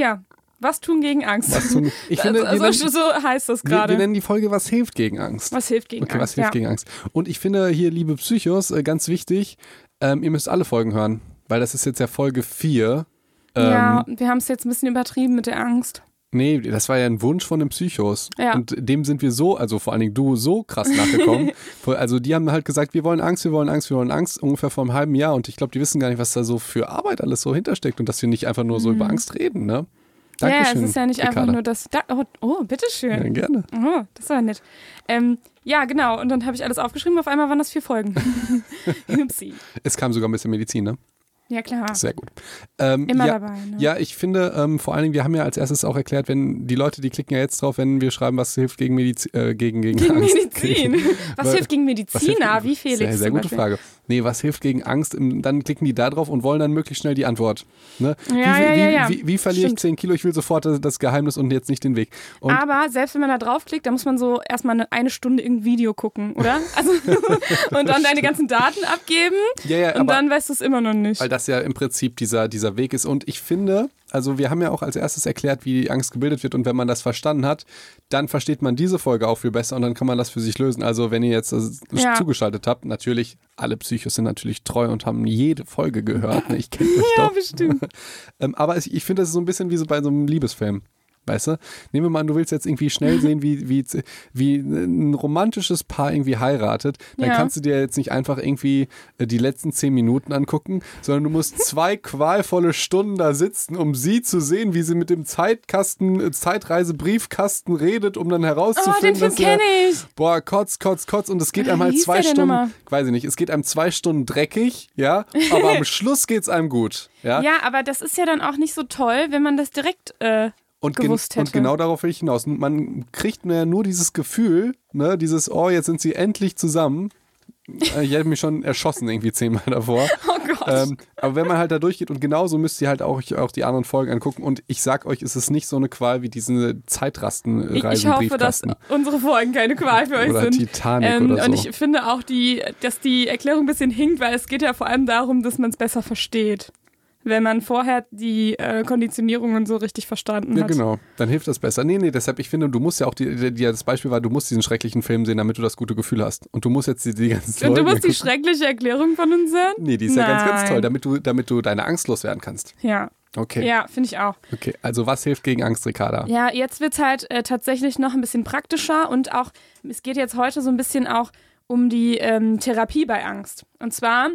Ja. Was tun gegen Angst? Was tun, ich finde, also, wir nennen- so heißt das wir, gerade. wir nennen die Folge Was hilft gegen Angst. Was hilft gegen Okay, was Angst? hilft ja. gegen Angst? Und ich finde hier, liebe Psychos, äh, ganz wichtig, ähm, ihr müsst alle Folgen hören, weil das ist jetzt ja Folge 4. Ähm, ja, wir haben es jetzt ein bisschen übertrieben mit der Angst. Nee, das war ja ein Wunsch von den Psychos. Ja. Und dem sind wir so, also vor allen Dingen du, so krass nachgekommen. Also die haben halt gesagt, wir wollen Angst, wir wollen Angst, wir wollen Angst, ungefähr vor einem halben Jahr. Und ich glaube, die wissen gar nicht, was da so für Arbeit alles so hintersteckt und dass wir nicht einfach nur so über Angst reden, ne? Dankeschön. Mhm. ja, es ist ja nicht einfach nur das. Da, oh, oh, bitteschön. Ja, gerne. Oh, das war nett. Ähm, ja, genau. Und dann habe ich alles aufgeschrieben. Auf einmal waren das vier Folgen. Upsi. Es kam sogar ein bisschen Medizin, ne? Ja, klar. Sehr gut. Ähm, Immer ja, dabei. Ne? Ja, ich finde, ähm, vor allen Dingen, wir haben ja als erstes auch erklärt, wenn die Leute, die klicken ja jetzt drauf, wenn wir schreiben, was hilft gegen Medizin, äh, gegen, gegen, Gegen Angst. Medizin. Was Weil- hilft gegen hilft Mediziner? gegen- Wie Felix? Sehr, sehr gute Beispiel. Frage. Nee, was hilft gegen Angst? Im- Dann klicken die da drauf und wollen dann möglichst schnell die Antwort. Ne? Ja, wie, ja, wie, ja, ja. Wie, wie verliere ich Stimmt. 10 Kilo? Ich will sofort das, Geheimnis und jetzt nicht den Weg. Und Aber selbst wenn man da draufklickt, dann muss man so erstmal eine, eine Stunde irgendein Video gucken, oder? Also, und dann deine ganzen Daten abgeben ja, ja, und dann weißt du es immer noch nicht. Das ja im Prinzip dieser, dieser Weg ist. Und ich finde, also wir haben ja auch als erstes erklärt, wie die Angst gebildet wird. Und wenn man das verstanden hat, dann versteht man diese Folge auch viel besser und dann kann man das für sich lösen. Also wenn ihr jetzt äh, Ja. zugeschaltet habt, natürlich, alle Psychos sind natürlich treu und haben jede Folge gehört. Ne? Ich kenne euch Ja, doch. bestimmt. Ähm, aber ich, ich finde, das ist so ein bisschen wie so bei so einem Liebesfilm. Weißt du? Nehmen wir mal an, du willst jetzt irgendwie schnell sehen, wie, wie, wie ein romantisches Paar irgendwie heiratet. Dann Ja. kannst du dir jetzt nicht einfach irgendwie äh, die letzten zehn Minuten angucken, sondern du musst zwei qualvolle Stunden da sitzen, um sie zu sehen, wie sie mit dem Zeitkasten, äh, Zeitreisebriefkasten redet, um dann Oh, den herauszufinden, Film dass er, kenne ich. boah, kotz, kotz, kotz. Und es geht Wie einem halt zwei Stunden, nochmal? weiß ich nicht, es geht einem zwei Stunden dreckig, ja, aber am Schluss geht's einem gut. Ja, Ja, aber das ist ja dann auch nicht so toll, wenn man das direkt. Äh, und, gen hätte. und genau darauf will ich hinaus. Man kriegt ja nur dieses Gefühl, ne, dieses, oh, jetzt sind sie endlich zusammen. Äh, Ich hätte mich schon erschossen irgendwie zehnmal davor. oh Gott. Ähm, aber wenn man halt da durchgeht und genauso müsst ihr halt auch, auch die anderen Folgen angucken und ich sag euch, es ist nicht so eine Qual wie diese ich, Zeitrastenreisen ich hoffe, dass unsere Folgen keine Qual für euch oder sind. Titanic Ähm, oder so. Und ich finde auch, die, dass die Erklärung ein bisschen hinkt, weil es geht ja vor allem darum, dass man es besser versteht. Wenn man vorher die äh, Konditionierungen so richtig verstanden ja, hat. genau. Dann hilft das besser. Nee, nee, deshalb, ich finde, du musst ja auch, die, die, die, das Beispiel war, du musst diesen schrecklichen Film sehen, damit du das gute Gefühl hast. Und du musst jetzt die, die ganzen Und du musst die schreckliche Erklärung von uns hören? Nee, die ist ja ganz, ganz Nein. toll, damit du, damit du deine Angst loswerden kannst. Ja, Okay. ja finde ich auch. Okay, also was hilft gegen Angst, Ricarda? Ja, jetzt wird es halt äh, tatsächlich noch ein bisschen praktischer und auch, es geht jetzt heute so ein bisschen auch um die ähm, Therapie bei Angst. Und zwar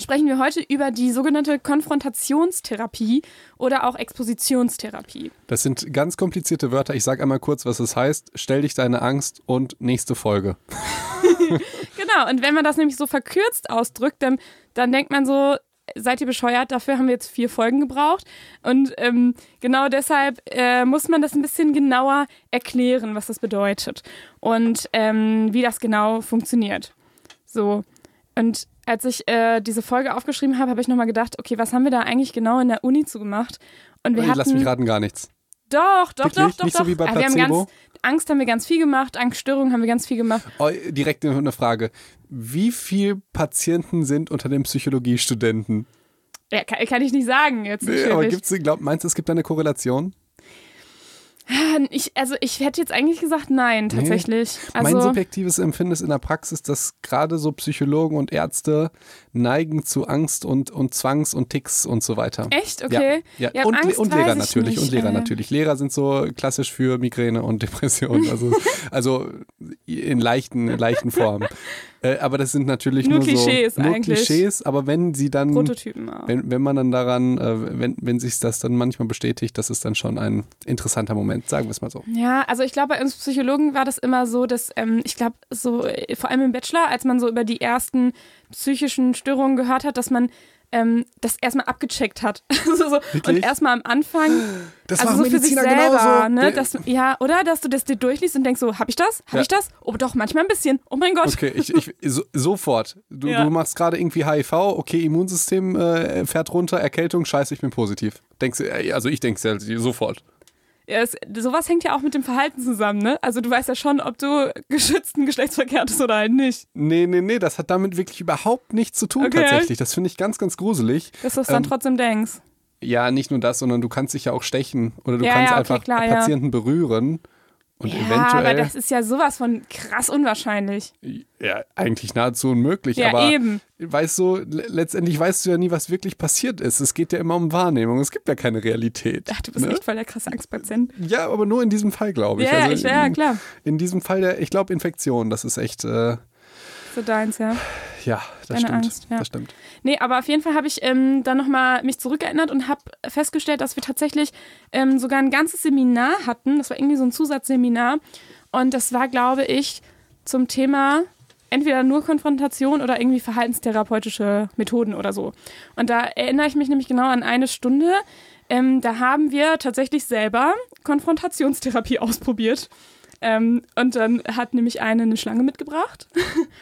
sprechen wir heute über die sogenannte Konfrontationstherapie oder auch Expositionstherapie. Das sind ganz komplizierte Wörter. Ich sage einmal kurz, was es heißt. Stell dich deine Angst und nächste Folge. Genau, und wenn man das nämlich so verkürzt ausdrückt, dann, dann denkt man so, seid ihr bescheuert, dafür haben wir jetzt vier Folgen gebraucht. Und ähm, genau deshalb äh, muss man das ein bisschen genauer erklären, was das bedeutet und ähm, wie das genau funktioniert. So. Und als ich äh, diese Folge aufgeschrieben habe, habe ich nochmal gedacht, okay, was haben wir da eigentlich genau in der Uni zu gemacht? Und wir Hey, hatten, lass mich raten, gar nichts. Doch, doch, Wirklich? doch, doch, Nicht doch. so wie bei Ja, wir haben Placebo? ganz, Angst haben wir ganz viel gemacht, Angststörungen haben wir ganz viel gemacht. Oh, direkt eine Frage. Wie viele Patienten sind unter den Psychologiestudenten? Ja, kann, kann ich nicht sagen jetzt. Nee, aber gibt's, glaub, meinst du, es gibt da eine Korrelation? Ich, also ich hätte jetzt eigentlich gesagt nein, tatsächlich. mein Also, subjektives Empfinden ist in der Praxis, dass gerade so Psychologen und Ärzte neigen zu Angst und, und Zwangs und Ticks und so weiter. echt? Okay. Ja, Ja, und, Angst und Lehrer ich natürlich. nicht, Und Lehrer äh. natürlich. Lehrer sind so klassisch für Migräne und Depression. Also, also in leichten, leichten Formen. Äh, aber das sind natürlich Nur nur, Klischees so nur eigentlich. Klischees, aber wenn sie dann Prototypen auch. wenn, wenn man dann daran, äh, wenn, wenn sich das dann manchmal bestätigt, das ist dann schon ein interessanter Moment, sagen wir es mal so. Ja, also ich glaube, bei uns Psychologen war das immer so, dass ähm, ich glaube, so äh, vor allem im Bachelor, als man so über die ersten psychischen Störungen gehört hat, dass man ähm, das erstmal abgecheckt hat. also so, und erstmal am Anfang, Das also so für sich selber, genauso. ne? Dass, ja, oder? Dass du das dir durchliest und denkst so, hab ich das? Hab Ja. ich das? Oh doch, manchmal ein bisschen. Oh mein Gott. Okay, ich, ich so, sofort. Du, Ja. du machst gerade irgendwie HIV, okay, Immunsystem äh, fährt runter, Erkältung, scheiße, ich bin positiv. Denkst du, äh, also ich denke ja sofort. Ja, es, sowas hängt ja auch mit dem Verhalten zusammen, ne? Also du weißt ja schon, ob du geschützten Geschlechtsverkehr hattest oder halt nicht. Nee, nee, nee, das hat damit wirklich überhaupt nichts zu tun Okay. tatsächlich. Das finde ich ganz, ganz gruselig. Dass du es dann Ähm, trotzdem denkst. Ja, nicht nur das, sondern du kannst dich ja auch stechen oder du Ja, kannst ja, okay, einfach klar. Patienten berühren und ja, eventuell. aber das ist ja sowas von krass unwahrscheinlich. ja, eigentlich nahezu unmöglich. Ja, aber eben. weißt du, le- letztendlich weißt du ja nie, was wirklich passiert ist. Es geht ja immer um Wahrnehmung. Es gibt ja keine Realität. Ach, du bist ne? echt voll der krasse Angstpatient. Ja, aber nur in diesem Fall, glaube ich. Ja, also ich, ja, in, klar. in diesem Fall, der, ich glaube, Infektion, das ist echt, äh, So deins, ja. Ja, das Deine stimmt. Angst, ja. Das stimmt. Nee, aber auf jeden Fall habe ich ähm, dann nochmal mich zurückerinnert und habe festgestellt, dass wir tatsächlich ähm, sogar ein ganzes Seminar hatten. Das war irgendwie so ein Zusatzseminar. Und das war, glaube ich, zum Thema entweder nur Konfrontation oder irgendwie verhaltenstherapeutische Methoden oder so. Und da erinnere ich mich nämlich genau an eine Stunde. Ähm, da haben wir tatsächlich selber Konfrontationstherapie ausprobiert. Ähm, und dann hat nämlich eine eine Schlange mitgebracht.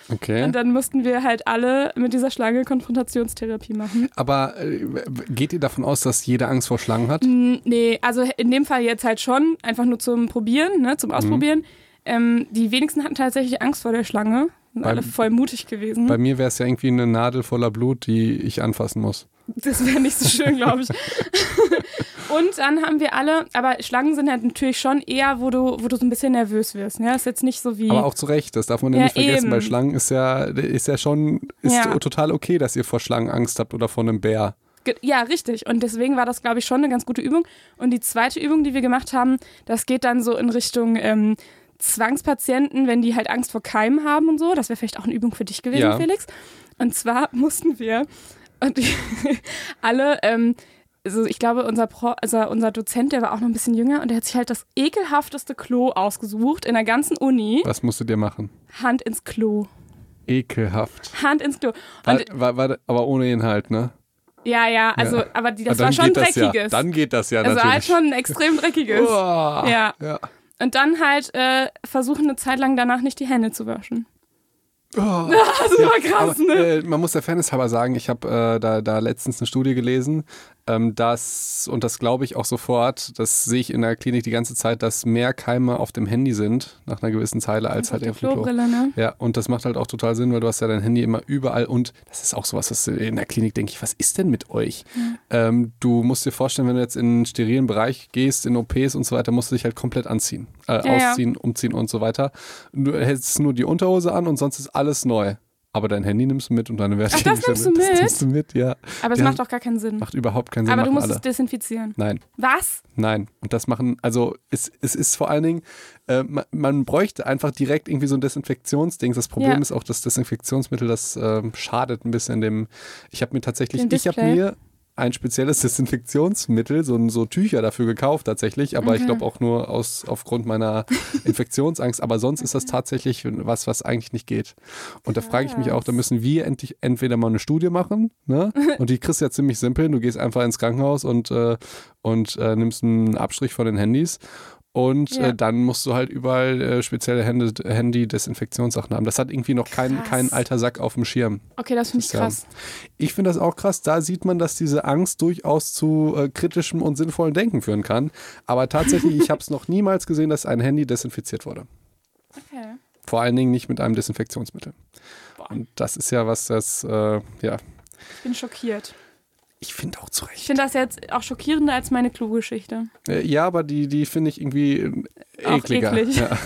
Okay. Und dann mussten wir halt alle mit dieser Schlange Konfrontationstherapie machen. aber äh, geht ihr davon aus, dass jeder Angst vor Schlangen hat? Mm, Nee, also in dem Fall jetzt halt schon, einfach nur zum Probieren, ne, Mhm. zum Ausprobieren. Ähm, die wenigsten hatten tatsächlich Angst vor der Schlange. Sind Beim- alle voll mutig gewesen. Bei mir wäre es ja irgendwie eine Nadel voller Blut, die ich anfassen muss. Das wäre nicht so schön, glaube ich. Und dann haben wir alle, aber Schlangen sind halt natürlich schon eher, wo du, wo du so ein bisschen nervös wirst. Ja, ist jetzt nicht so wie. Aber auch zu Recht, das darf man ja, Ja, nicht vergessen. eben. Bei Schlangen ist ja, ist ja schon ist Ja. total okay, dass ihr vor Schlangen Angst habt oder vor einem Bär. Ja, richtig. Und deswegen war das, glaube ich, schon eine ganz gute Übung. Und die zweite Übung, die wir gemacht haben, das geht dann so in Richtung ähm, Zwangspatienten, wenn die halt Angst vor Keimen haben und so. Das wäre vielleicht auch eine Übung für dich gewesen, Ja. Felix. Und zwar mussten wir und alle, ähm, also ich glaube, unser, Pro, also unser Dozent, der war auch noch ein bisschen jünger und der hat sich halt das ekelhafteste Klo ausgesucht in der ganzen Uni. Was musstet ihr machen? Hand ins Klo. Ekelhaft. Hand ins Klo. War, war, war, aber ohne Inhalt, ne? ja, ja, also, Ja. aber die, das Aber war schon dreckiges. Ja. Dann geht das ja also halt natürlich. schon ein extrem dreckiges. Oh, Ja. ja. Und dann halt äh, versuchen eine Zeit lang danach nicht die Hände zu waschen. Oh. Das war krass, Aber, ne? äh, man muss der Fairness halber sagen, ich habe äh, da, da letztens eine Studie gelesen, dass, und das glaube ich auch sofort, das sehe ich in der Klinik die ganze Zeit, dass mehr Keime auf dem Handy sind, nach einer gewissen Zeile, als halt auf dem Klo. Ne? Ja, und das macht halt auch total Sinn, weil du hast ja dein Handy immer überall und das ist auch sowas, was in der Klinik denke ich, was ist denn mit euch? Ähm, du musst dir vorstellen, wenn du jetzt in einen sterilen Bereich gehst, in OPs und so weiter, musst du dich halt komplett anziehen, äh, Ja, ja. ausziehen, umziehen und so weiter. Du hältst nur die Unterhose an und sonst ist alles neu. Aber dein Handy nimmst du mit und deine Werte Ach, das nimmst du Das mit? nimmst du mit, ja. Aber es macht doch gar keinen Sinn. Macht überhaupt keinen Sinn. Aber du musst alle. es desinfizieren. Nein, Was? nein. Und das machen, also es, es ist vor allen Dingen, äh, man, man bräuchte einfach direkt irgendwie so ein Desinfektionsding. Das Problem Ja. ist auch, das Desinfektionsmittel, das ähm, schadet ein bisschen dem. Ich habe mir tatsächlich, ich habe mir ein spezielles Desinfektionsmittel, so, ein- so Tücher dafür gekauft tatsächlich, aber ich Okay. glaube auch nur aus, aufgrund meiner Infektionsangst. Aber sonst ist das tatsächlich was, was eigentlich nicht geht. Und da frage ich mich auch, da müssen wir endlich entweder mal eine Studie machen, ne? Und die kriegst du ja ziemlich simpel. Du gehst einfach ins Krankenhaus und, äh, und äh, nimmst einen Abstrich von den Handys. Und Ja. äh, dann musst du halt überall äh, spezielle Handy-Desinfektionssachen haben. Das hat irgendwie noch kein, kein alter Sack auf dem Schirm. Okay, das finde ich ja- krass. Ich finde das auch krass. Da sieht man, dass diese Angst durchaus zu äh, kritischem und sinnvollen Denken führen kann. Aber tatsächlich, ich habe es noch niemals gesehen, dass ein Handy desinfiziert wurde. Okay. Vor allen Dingen nicht mit einem Desinfektionsmittel. Boah. Und das ist ja was, das, äh, ja, Ich bin schockiert. Ich finde auch zu Ich finde das jetzt auch schockierender als meine Klogeschichte. Äh, ja, aber die, die finde ich irgendwie äh, Auch ekliger. eklig. Ja.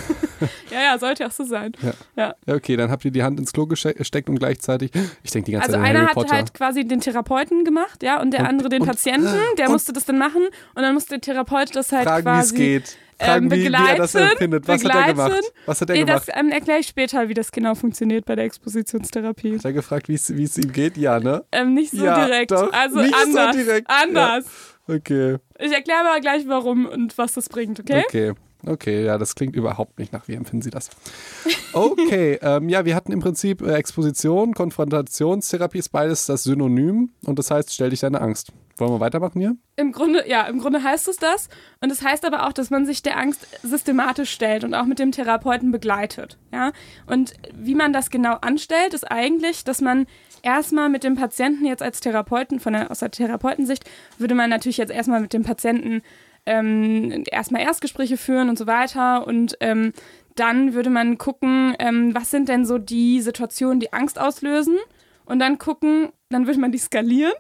Ja, ja, sollte auch so sein. ja, okay, dann habt ihr die Hand ins Klo gesteckt und gleichzeitig, ich denke die ganze Also Zeit an einer Harry hat Potter. halt quasi den Therapeuten gemacht, ja, und der Und- andere den und- Patienten, der und- musste das dann machen und dann musste der Therapeut das halt Fragen, wie es quasi geht. Fragen, ähm, wie, wie er das begleiten, empfindet. Was hat er gemacht? begleiten. Was hat er Nee, gemacht? das ähm, erkläre ich später, wie das genau funktioniert bei der Expositionstherapie. Hat er gefragt, wie es ihm geht? Ja, ne? Ähm, nicht so Ja, direkt. doch. Also Nicht so anders. direkt. Anders. Okay, Ich erkläre aber gleich, warum und was das bringt, okay? okay. Okay, ja, das klingt überhaupt nicht nach. Wie empfinden Sie das? Okay, ähm, ja, wir hatten im Prinzip äh, Exposition, Konfrontationstherapie ist beides das Synonym und das heißt, stell dich deine Angst. Wollen wir weitermachen hier? Im Grunde, ja, im Grunde heißt es das. Und es heißt aber auch, dass man sich der Angst systematisch stellt und auch mit dem Therapeuten begleitet. Ja? Und wie man das genau anstellt, ist eigentlich, dass man erstmal mit dem Patienten jetzt als Therapeuten, von der, aus der Therapeutensicht, würde man natürlich jetzt erstmal mit dem Patienten ähm, erstmal Erstgespräche führen und so weiter. Und ähm, dann würde man gucken, ähm, was sind denn so die Situationen, die Angst auslösen und dann gucken, dann würde man die skalieren,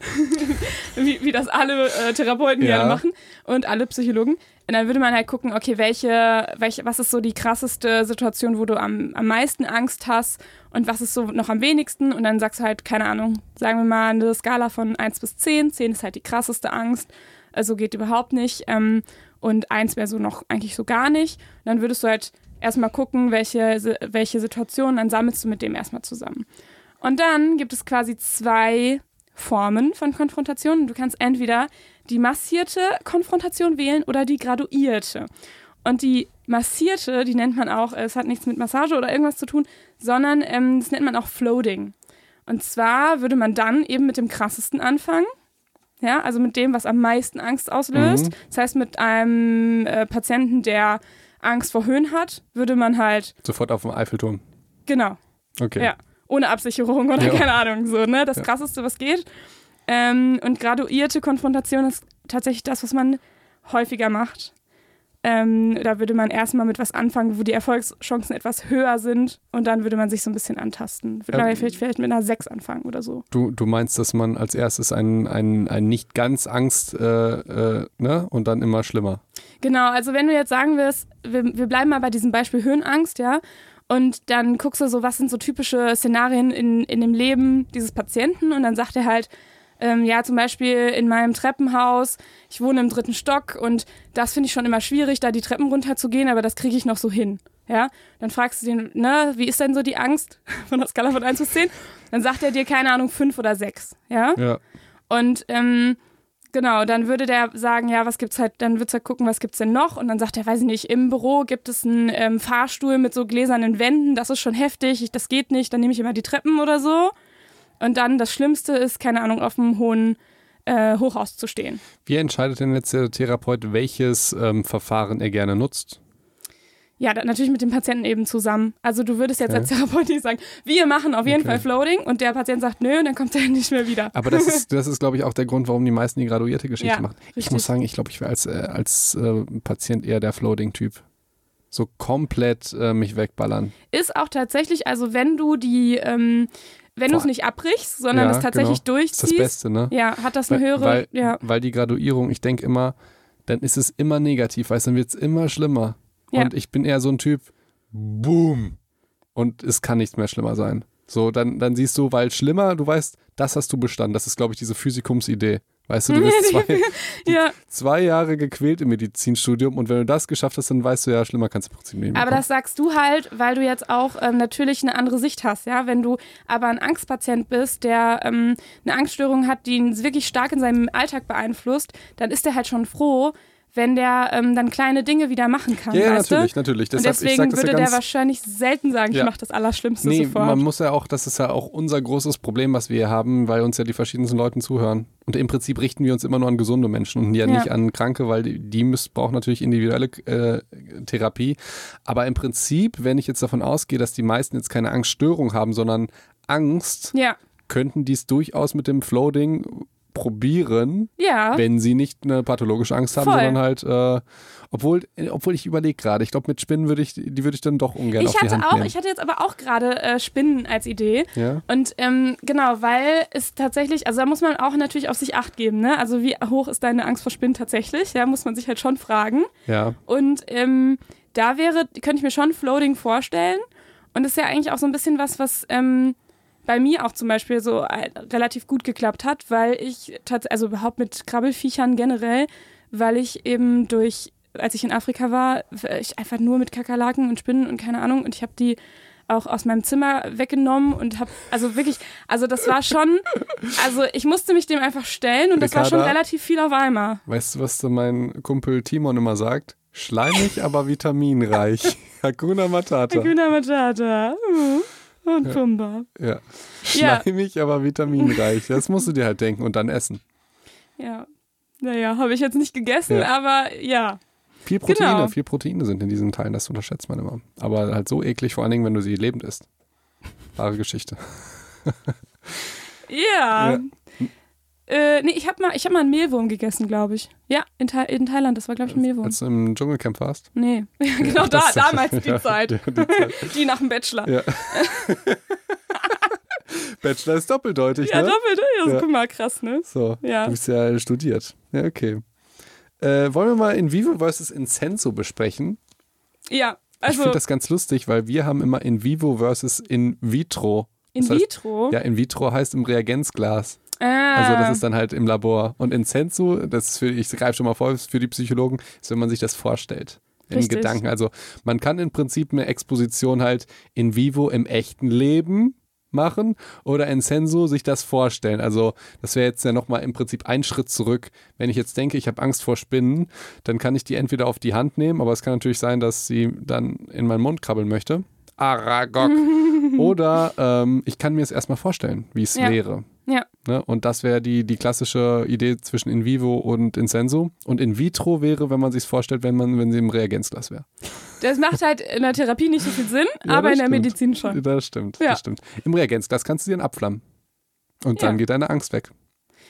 wie, wie das alle äh, Therapeuten Ja. gerne machen und alle Psychologen. Und dann würde man halt gucken, okay, welche, welche, was ist so die krasseste Situation, wo du am, am meisten Angst hast und was ist so noch am wenigsten. Und dann sagst du halt, keine Ahnung, sagen wir mal eine Skala von 1 bis 10. 10 ist halt die krasseste Angst, also geht überhaupt nicht. Ähm, und 1 wäre so noch eigentlich so gar nicht. Und dann würdest du halt erstmal gucken, welche, welche Situationen, dann sammelst du mit dem erstmal zusammen. Und dann gibt es quasi zwei Formen von Konfrontation. Du kannst entweder die massierte Konfrontation wählen oder die graduierte. Und die massierte, die nennt man auch, es hat nichts mit Massage oder irgendwas zu tun, sondern ähm, das nennt man auch Floating. Und zwar würde man dann eben mit dem krassesten anfangen. Ja, also mit dem, was am meisten Angst auslöst. Mhm. Das heißt, mit einem äh, Patienten, der Angst vor Höhen hat, würde man halt, Sofort auf dem Eiffelturm. genau, Okay. Ja. ohne Absicherung oder Ja. keine Ahnung, so, ne? Das Ja. krasseste, was geht. Ähm, und graduierte Konfrontation ist tatsächlich das, was man häufiger macht. Ähm, da würde man erstmal mit was anfangen, wo die Erfolgschancen etwas höher sind und dann würde man sich so ein bisschen antasten. Würde Ja. man vielleicht, vielleicht mit einer 6 anfangen oder so. Du, du meinst, dass man als erstes ein, ein, ein nicht ganz Angst, äh, äh, ne? Und dann immer schlimmer. Genau, also wenn du jetzt sagen wirst, wir, wir bleiben mal bei diesem Beispiel Höhenangst, ja, und dann guckst du so, was sind so typische Szenarien in, in dem Leben dieses Patienten und dann sagt er halt, ähm, ja, zum Beispiel in meinem Treppenhaus, ich wohne im dritten Stock und das finde ich schon immer schwierig, da die Treppen runterzugehen, aber das kriege ich noch so hin. Ja, dann fragst du den, ne, wie ist denn so die Angst von der Skala von 1 bis 10? Dann sagt er dir, keine Ahnung, 5 oder 6. Ja, Ja. und ähm, genau, dann würde der sagen, ja, was gibt's halt, dann wird's halt gucken, was gibt's denn noch? Und dann sagt er, weiß ich nicht, im Büro gibt es einen ähm, Fahrstuhl mit so gläsernen Wänden, das ist schon heftig, ich, das geht nicht, dann nehme ich immer die Treppen oder so. Und dann das Schlimmste ist, keine Ahnung, auf einem hohen äh, Hochhaus zu stehen. Wie entscheidet denn jetzt der Therapeut, welches ähm, Verfahren er gerne nutzt? Ja, natürlich mit dem Patienten eben zusammen. Also du würdest jetzt Okay. als Therapeut nicht sagen, wir machen auf jeden Okay. Fall Floating und der Patient sagt, nö, und dann kommt er nicht mehr wieder. Aber das ist, das ist glaube ich, auch der Grund, warum die meisten die graduierte Geschichte Ja, machen. Ich richtig. muss sagen, ich glaube, ich wäre als, äh, als äh, Patient eher der Floating-Typ. So komplett äh, mich wegballern. ist auch tatsächlich, also wenn du die, ähm, wenn du es nicht abbrichst, sondern Ja, es tatsächlich genau. Das ist das durchziehst, Beste, ne? ja, hat das eine weil, höhere, weil, ja, weil die Graduierung, ich denke immer, dann ist es immer negativ, weißt du, dann wird es immer schlimmer. Ja. Und ich bin eher so ein Typ, boom. Und es kann nicht mehr schlimmer sein. So, dann, dann siehst du, weil schlimmer, du weißt, das hast du bestanden. Das ist, glaube ich, diese Physikumsidee. Weißt du, du bist zwei, ja. zwei Jahre gequält im Medizinstudium und wenn du das geschafft hast, dann weißt du ja, schlimmer kannst du im Prinzip nicht mehr Aber das sagst du halt, weil du jetzt auch ähm, natürlich eine andere Sicht hast, ja. Wenn du aber ein Angstpatient bist, der ähm, eine Angststörung hat, die ihn wirklich stark in seinem Alltag beeinflusst, dann ist er halt schon froh, wenn der ähm, dann kleine Dinge wieder machen kann, Ja, natürlich, du? natürlich. Und Deshalb, ich deswegen würde ja der wahrscheinlich selten sagen, Ja. ich mache das Allerschlimmste Nee, sofort. man muss ja auch, das ist ja auch unser großes Problem, was wir hier haben, weil uns ja die verschiedensten Leuten zuhören. Und im Prinzip richten wir uns immer nur an gesunde Menschen und ja, Ja. nicht an Kranke, weil die, die müssen, brauchen natürlich individuelle äh, Therapie. Aber im Prinzip, wenn ich jetzt davon ausgehe, dass die meisten jetzt keine Angststörung haben, sondern Angst, ja, könnten die es durchaus mit dem Floating probieren, ja. wenn sie nicht eine pathologische Angst haben, Voll. sondern halt, äh, obwohl, obwohl ich überlege gerade, ich glaube, mit Spinnen würde ich, die würde ich dann doch ungern auf Ich die hatte auch, nehmen. ich hatte jetzt aber auch gerade äh, Spinnen als Idee. ja? Und ähm, genau, weil es tatsächlich, also da muss man auch natürlich auf sich Acht geben, ne? Also wie hoch ist deine Angst vor Spinnen tatsächlich? Ja, muss man sich halt schon fragen. ja. Und ähm, da wäre, könnte ich mir schon Floating vorstellen. Und das ist ja eigentlich auch so ein bisschen was, was ähm, bei mir auch zum Beispiel so äh, relativ gut geklappt hat, weil ich tatsächlich, also überhaupt mit Krabbelfiechern generell, weil ich eben durch, als ich in Afrika war, ich einfach nur mit Kakerlaken und Spinnen und keine Ahnung und ich habe die auch aus meinem Zimmer weggenommen und habe also wirklich, also das war schon, also ich musste mich dem einfach stellen und das war schon Ricarda? relativ viel auf einmal. Weißt du, was so mein Kumpel Timon immer sagt? Schleimig, aber vitaminreich. Hakuna Matata. Hakuna Matata. Uh, Und Ja. Pumba. Ja. Ja. Schleimig, aber vitaminreich. Das musst du dir halt denken und dann essen. Ja. Naja, habe ich jetzt nicht gegessen, Ja. aber ja. Viel Proteine, Genau. viel Proteine sind in diesen Teilen, das unterschätzt man immer. Aber halt so eklig, vor allen Dingen, wenn du sie lebend isst. Wahre Geschichte. Ja. Ja. Äh, nee, ich habe mal, ich hab mal einen Mehlwurm gegessen, glaube ich. Ja, in, Tha in Thailand, das war, glaube ich, ein Mehlwurm. Als du im Dschungelcamp warst. Nee, genau da, Das- damals die Ja, Zeit. ja, die Zeit. Die nach dem Bachelor. Ja. Bachelor ist doppeldeutig, Ja, ne? doppelt. Ja, Ja. guck mal, krass, ne? So, Ja. du bist ja studiert. Ja, okay. Äh, wollen wir mal in Vivo versus Incenso besprechen? Ja, ich also finde das ganz lustig, weil wir haben immer in Vivo versus in vitro. in das heißt- vitro. Ja, in vitro heißt im Reagenzglas. Ah, Also das ist dann halt im Labor. Und in Sensu, das ist für, ich greife schon mal vor, ist für die Psychologen, ist, wenn man sich das vorstellt. In Richtig. Gedanken. Also man kann im Prinzip eine Exposition halt in vivo im echten Leben machen oder in Sensu sich das vorstellen. Also das wäre jetzt ja nochmal im Prinzip ein Schritt zurück. Wenn ich jetzt denke, ich habe Angst vor Spinnen, dann kann ich die entweder auf die Hand nehmen, aber es kann natürlich sein, dass sie dann in meinen Mund krabbeln möchte. Aragog. Oder ähm, ich kann mir es erstmal vorstellen, wie es Ja. wäre. Ja. Ne? Und das wäre die, die klassische Idee zwischen in vivo und in sensu. Und in vitro wäre, wenn man sich vorstellt, wenn man, wenn sie im Reagenzglas wäre. Das macht halt in der Therapie nicht so viel Sinn, Ja, aber das in der stimmt. Medizin schon. Das stimmt, Ja. das stimmt. Im Reagenzglas kannst du dir abflammen. Und dann geht deine Angst weg.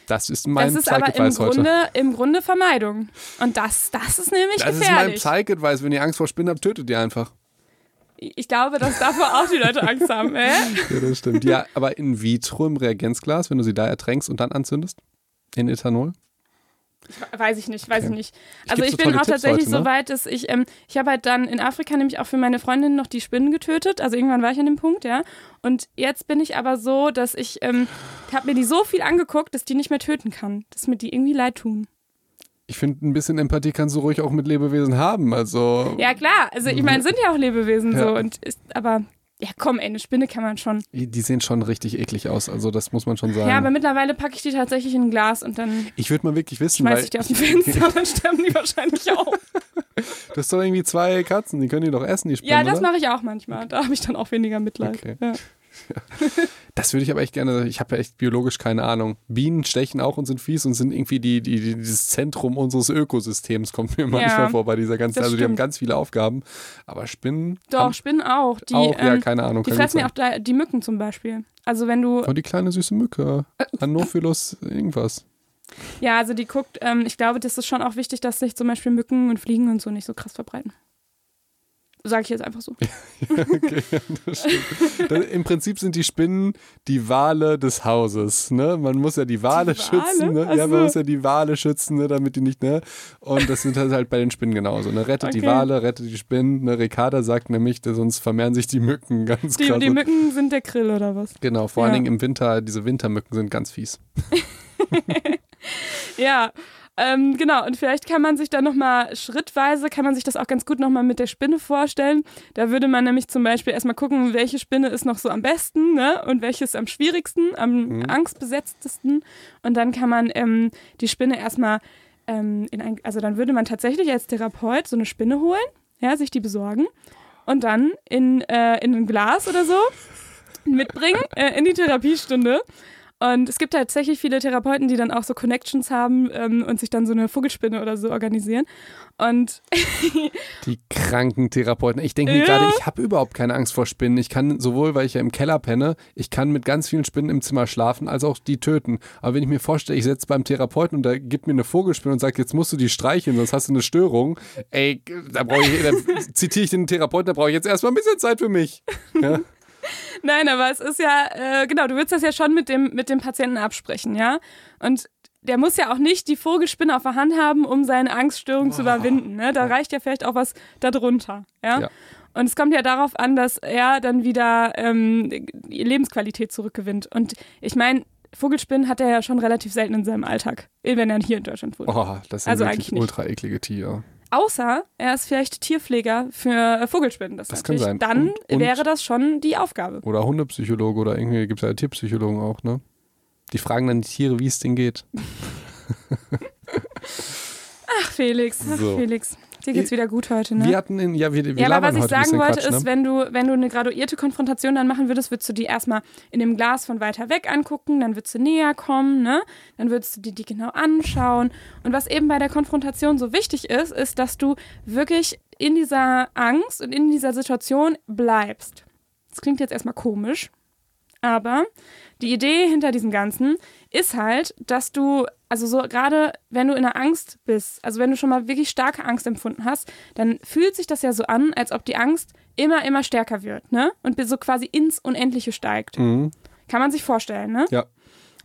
Das ist mein Das ist aber im Psych-Advice heute. Grunde, im Grunde Vermeidung. Und das, das ist nämlich Das ist mein gefährlich. Psych-Advice. Wenn ihr Angst vor Spinnen habt, tötet ihr einfach. Ich glaube, dass davor auch die Leute Angst haben. Äh? Ja, das stimmt. ja, aber in vitro im Reagenzglas, wenn du sie da ertränkst und dann anzündest, in Ethanol. Weiß ich nicht, weiß Okay. ich nicht. Ich Also geb ich so bin auch Tipps tatsächlich heute, ne? so weit, dass ich, ähm, ich habe halt dann in Afrika nämlich auch für meine Freundin noch die Spinnen getötet. Also irgendwann war ich an dem Punkt, ja. Und jetzt bin ich aber so, dass ich, ähm, habe mir die so viel angeguckt, dass die nicht mehr töten kann. Dass mir die irgendwie leid tun. Ich finde, ein bisschen Empathie kannst du ruhig auch mit Lebewesen haben. Also, Ja klar, also ich meine, sind ja auch Lebewesen Ja. so. Und ist, aber ja komm, ey, eine Spinne kann man schon. die sehen schon richtig eklig aus. Also, das muss man schon sagen. Ja, aber mittlerweile packe ich die tatsächlich in ein Glas und dann ich würde mal wirklich wissen, schmeiße weil ich die aus dem Fenster und dann sterben die wahrscheinlich auch. du hast doch irgendwie zwei Katzen, die können die doch essen, die Spinnen, Ja, das mache ich auch manchmal. Da habe ich dann auch weniger Mitleid. Okay. Ja. Das würde ich aber echt gerne, ich habe ja echt biologisch keine Ahnung. Bienen stechen auch und sind fies und sind irgendwie die, die, die, dieses Zentrum unseres Ökosystems, kommt mir manchmal vor bei dieser ganzen, also die haben ganz viele Aufgaben, aber Spinnen Doch, Spinnen auch. Die, auch, ja, ähm, keine Ahnung. die fressen ja auch da- die Mücken zum Beispiel. Also wenn du, Oh, die kleine süße Mücke. Anopheles irgendwas. ja, also die guckt, ähm, ich glaube, das ist schon auch wichtig, dass sich zum Beispiel Mücken und Fliegen und so nicht so krass verbreiten. Sage ich jetzt einfach so. Okay, das stimmt. Dann, Im Prinzip sind die Spinnen die Wale des Hauses. Ne? Man muss ja die Wale Die Wale? schützen. Ne? Ja, man muss ja die Wale schützen, ne? damit die nicht. Ne? Und das sind halt, halt bei den Spinnen genauso. Ne? Rettet die Okay. Wale, rettet die Spinnen. Ne? Ricarda sagt nämlich, dass sonst vermehren sich die Mücken ganz Die, krass. die Mücken sind der Grill oder was? Genau, vor allen Ja. Dingen im Winter, diese Wintermücken sind ganz fies. Ja, ähm, genau. Und vielleicht kann man sich dann nochmal schrittweise, kann man sich das auch ganz gut nochmal mit der Spinne vorstellen. Da würde man nämlich zum Beispiel erstmal gucken, welche Spinne ist noch so am besten ne? und welche ist am schwierigsten, am Mhm. angstbesetztesten. Und dann kann man ähm, die Spinne erstmal ähm, in ein, also dann würde man tatsächlich als Therapeut so eine Spinne holen, ja, sich die besorgen und dann in, äh, in ein Glas oder so mitbringen äh, in die Therapiestunde. Und es gibt tatsächlich viele Therapeuten, die dann auch so Connections haben ähm, und sich dann so eine Vogelspinne oder so organisieren. Und Die kranken Therapeuten. Ich denke mir Ja. gerade, ich habe überhaupt keine Angst vor Spinnen. Ich kann sowohl, weil ich ja im Keller penne, ich kann mit ganz vielen Spinnen im Zimmer schlafen, als auch die töten. Aber wenn ich mir vorstelle, ich setze beim Therapeuten und der gibt mir eine Vogelspinne und sagt, jetzt musst du die streicheln, sonst hast du eine Störung. Ey, da brauche ich, da zitiere ich den Therapeuten, da brauche ich jetzt erstmal ein bisschen Zeit für mich. Ja? nein, aber es ist ja, äh, genau, du willst das ja schon mit dem, mit dem Patienten absprechen, ja? Und der muss ja auch nicht die Vogelspinne auf der Hand haben, um seine Angststörung zu überwinden. Ne? Da reicht ja vielleicht auch was darunter. Ja? Ja. Und es kommt ja darauf an, dass er dann wieder ähm, die Lebensqualität zurückgewinnt. Und ich meine, Vogelspinnen hat er ja schon relativ selten in seinem Alltag, wenn er hier in Deutschland wohnt. Oh, das sind Also wirklich ultra eklige Tiere. Außer er ist vielleicht Tierpfleger für äh, Vogelspinnen. Das, Das kann sein. Dann Und- und- wäre das schon die Aufgabe. Oder Hundepsychologe oder irgendwie gibt es ja Tierpsychologen auch, ne? Die fragen dann die Tiere, wie es denen geht. Ach, Felix, ach, So. Felix. Dir geht's wieder gut heute, ne? Wir hatten in, ja, wir, wir ja, aber was ich sagen wollte, Quatsch, ist, ne? wenn du, wenn du eine graduierte Konfrontation dann machen würdest, würdest du die erstmal in dem Glas von weiter weg angucken, dann würdest du näher kommen, ne? Dann würdest du dir die genau anschauen. Und was eben bei der Konfrontation so wichtig ist, ist, dass du wirklich in dieser Angst und in dieser Situation bleibst. Das klingt jetzt erstmal komisch, aber die Idee hinter diesem Ganzen ist halt, dass du, also so gerade wenn du in der Angst bist, also wenn du schon mal wirklich starke Angst empfunden hast, dann fühlt sich das ja so an, als ob die Angst immer, immer stärker wird, ne? Und so quasi ins Unendliche steigt. Mhm. Kann man sich vorstellen, ne? Ja.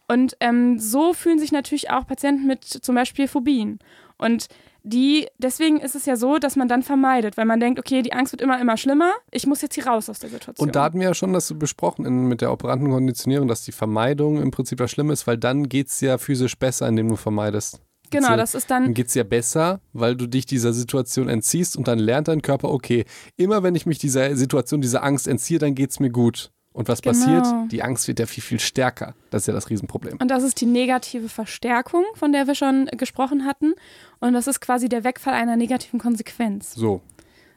Und ähm, so fühlen sich natürlich auch Patienten mit zum Beispiel Phobien. Und die, deswegen ist es ja so, dass man dann vermeidet, weil man denkt, okay, die Angst wird immer, immer schlimmer, ich muss jetzt hier raus aus der Situation. Und da hatten wir ja schon das besprochen in, mit der operanten Konditionierung, dass die Vermeidung im Prinzip ja schlimm ist, weil dann geht es ja physisch besser, indem du vermeidest. Genau, So, das ist dann. Dann geht es ja besser, weil du dich dieser Situation entziehst und dann lernt dein Körper, okay, immer wenn ich mich dieser Situation, dieser Angst entziehe, dann geht es mir gut. Und was Genau. passiert? Die Angst wird ja viel, viel stärker. Das ist ja das Riesenproblem. Und das ist die negative Verstärkung, von der wir schon äh, gesprochen hatten. Und das ist quasi der Wegfall einer negativen Konsequenz. So.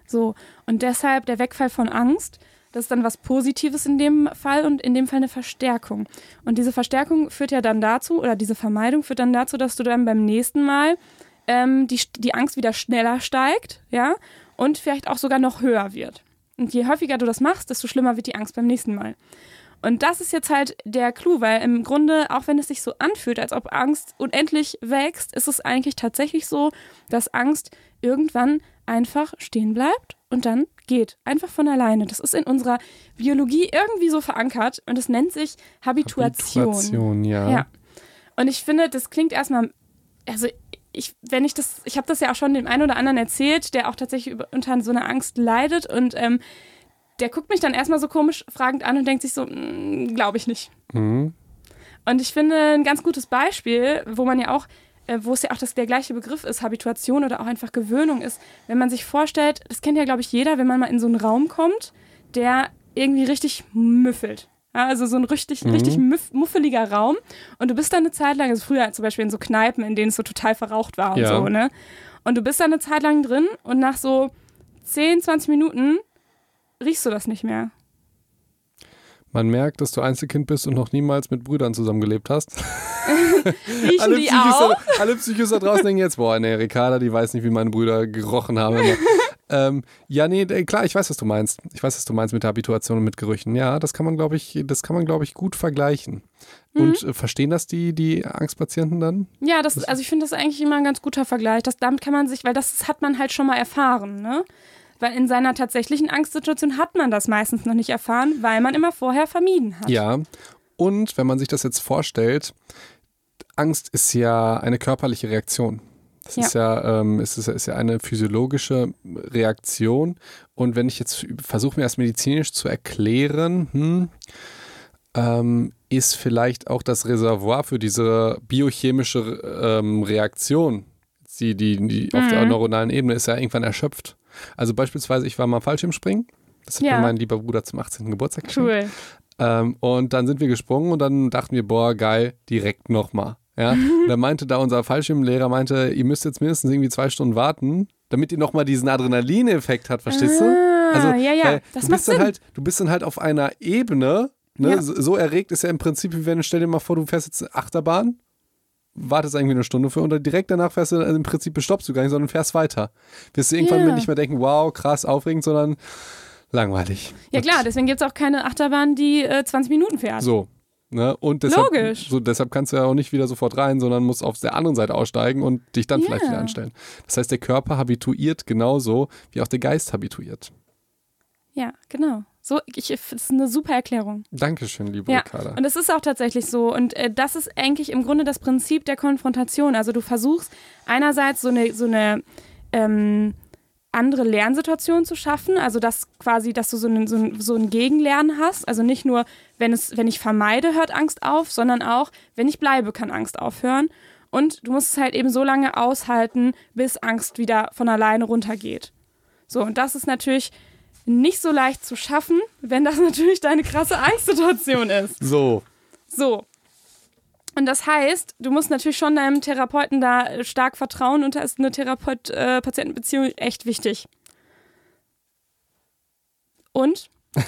So. Und deshalb der Wegfall von Angst, das ist dann was Positives in dem Fall und in dem Fall eine Verstärkung. Und diese Verstärkung führt ja dann dazu, oder diese Vermeidung führt dann dazu, dass du dann beim nächsten Mal ähm, die, die Angst wieder schneller steigt, ja, und vielleicht auch sogar noch höher wird. Und je häufiger du das machst, desto schlimmer wird die Angst beim nächsten Mal. Und das ist jetzt halt der Clou, weil im Grunde, auch wenn es sich so anfühlt, als ob Angst unendlich wächst, ist es eigentlich tatsächlich so, dass Angst irgendwann einfach stehen bleibt und dann geht. Einfach von alleine. Das ist in unserer Biologie irgendwie so verankert und es nennt sich Habituation. Habituation, ja. Ja. Und ich finde, das klingt erstmal, also ich, wenn ich das, ich habe das ja auch schon dem einen oder anderen erzählt, der auch tatsächlich über, unter so einer Angst leidet und ähm, der guckt mich dann erstmal so komisch fragend an und denkt sich so, glaube ich nicht. Mhm. Und ich finde ein ganz gutes Beispiel, wo man ja auch, äh, wo es ja auch das, der gleiche Begriff ist, Habituation oder auch einfach Gewöhnung ist, wenn man sich vorstellt, das kennt ja, glaube ich, jeder, wenn man mal in so einen Raum kommt, der irgendwie richtig müffelt. Ja, also so ein richtig, Mhm. richtig muff, muffeliger Raum. Und du bist da eine Zeit lang, also früher zum Beispiel in so Kneipen, in denen es so total verraucht war und Ja. so, ne? Und du bist da eine Zeit lang drin und nach so 10, 20 Minuten riechst du das nicht mehr. Man merkt, dass du Einzelkind bist und noch niemals mit Brüdern zusammengelebt hast. Riechen alle, die Psychos auch? da, alle Psychos da draußen denken jetzt, boah, nee, Ricarda, die weiß nicht, wie meine Brüder gerochen haben. Ähm, ja, nee, klar, ich weiß, was du meinst. Ich weiß, was du meinst mit der Habituation und mit Gerüchen. Ja, das kann man, glaube ich, das kann man, glaube ich, gut vergleichen. Mhm. Und äh, verstehen das die, die Angstpatienten dann? Ja, das, also ich finde das eigentlich immer ein ganz guter Vergleich. Das, damit kann man sich, weil das hat man halt schon mal erfahren, ne? Weil in seiner tatsächlichen Angstsituation hat man das meistens noch nicht erfahren, weil man immer vorher vermieden hat. Ja. Und wenn man sich das jetzt vorstellt, Angst ist ja eine körperliche Reaktion. Das Ja. ist ja, ähm, ist, ist, ist ja eine physiologische Reaktion. Und wenn ich jetzt versuche, mir das medizinisch zu erklären, hm, ähm, ist vielleicht auch das Reservoir für diese biochemische ähm, Reaktion, die, die, die auf der Mhm. neuronalen Ebene ist ja irgendwann erschöpft. Also beispielsweise, ich war mal Fallschirmspringen. Das hat Ja. mir mein lieber Bruder zum 18. Geburtstag geschenkt. Cool. Ähm, und dann sind wir gesprungen und dann dachten wir, boah, geil, direkt nochmal. Ja? Dann meinte da unser Fallschirmlehrer, meinte, ihr müsst jetzt mindestens irgendwie zwei Stunden warten, damit ihr nochmal diesen Adrenalineffekt hat, verstehst du? Ah, ja, ja, das du macht bist dann Sinn. halt, du bist dann halt auf einer Ebene, ne? Ja. so, so erregt ist ja im Prinzip, wie wenn, stell dir mal vor, du fährst jetzt eine Achterbahn, wartest irgendwie eine Stunde für und dann direkt danach fährst du, also im Prinzip stoppst du gar nicht, sondern fährst weiter. Wirst du irgendwann Ja. nicht mehr denken, wow, krass, aufregend, sondern langweilig. Ja klar, deswegen gibt es auch keine Achterbahn, die äh, 20 Minuten fährt. So. Ne? Und deshalb, Logisch. So, deshalb kannst du ja auch nicht wieder sofort rein, sondern musst auf der anderen Seite aussteigen und dich dann vielleicht Ja. wieder anstellen. Das heißt, der Körper habituiert genauso, wie auch der Geist habituiert. Ja, genau. So, ich, das ist eine super Erklärung. Dankeschön, liebe Ja, Ricarda. und es ist auch tatsächlich so. Und äh, das ist eigentlich im Grunde das Prinzip der Konfrontation. Also du versuchst einerseits so eine, so eine ähm, andere Lernsituation zu schaffen. Also dass quasi, dass du so ein, so, ein, so ein Gegenlernen hast. Also nicht nur, wenn, es, wenn ich vermeide, hört Angst auf, sondern auch, wenn ich bleibe, kann Angst aufhören. Und du musst es halt eben so lange aushalten, bis Angst wieder von alleine runtergeht. So, und das ist natürlich nicht so leicht zu schaffen, wenn das natürlich deine krasse Angstsituation ist. So, So. Und das heißt, du musst natürlich schon deinem Therapeuten da äh, stark vertrauen und da ist eine Therapeut-Patientenbeziehung echt wichtig. Und?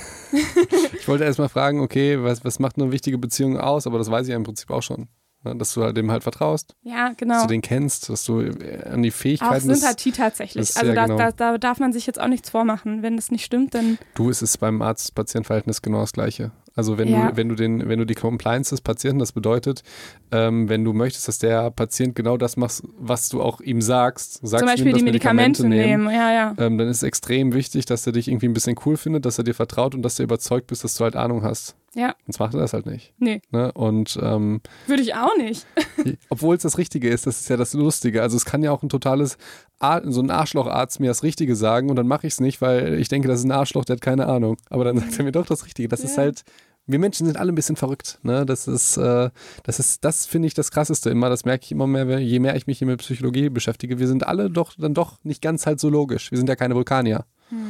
ich wollte erst mal fragen, okay, was, was macht eine wichtige Beziehung aus? Aber das weiß ich ja im Prinzip auch schon. Ne? Dass du halt dem halt vertraust, Ja, dass genau. du den kennst, dass du äh, an die Auch Fähigkeiten des, Sympathie tatsächlich. das- Also ja, da, genau. da, da darf man sich jetzt auch nichts vormachen. Wenn das nicht stimmt, dann Du, es ist beim Arzt-Patient-Verhältnis genau das Gleiche. Also wenn Ja. du, wenn du den, wenn du die Compliance des Patienten, das bedeutet, ähm, wenn du möchtest, dass der Patient genau das macht, was du auch ihm sagst, sagst zum du Beispiel ihm, die dass Medikamente, nehmen. Ja, ja. Ähm, dann ist es extrem wichtig, dass er dich irgendwie ein bisschen cool findet, dass er dir vertraut und dass du überzeugt bist, dass du halt Ahnung hast. Ja. Sonst macht er das halt nicht. Nee. Ne? Und ähm, Würde ich auch nicht. obwohl es das Richtige ist, das ist ja das Lustige. Also es kann ja auch ein totales, Ar so ein Arschlocharzt mir das Richtige sagen und dann mache ich es nicht, weil ich denke, das ist ein Arschloch, der hat keine Ahnung. Aber dann sagt er mir doch das Richtige. Das ist Ja. halt, wir Menschen sind alle ein bisschen verrückt. Ne? Das ist, äh, das ist, das finde ich das Krasseste immer. Das merke ich immer mehr, je mehr ich mich hier mit Psychologie beschäftige. Wir sind alle doch dann doch nicht ganz halt so logisch. Wir sind ja keine Vulkanier.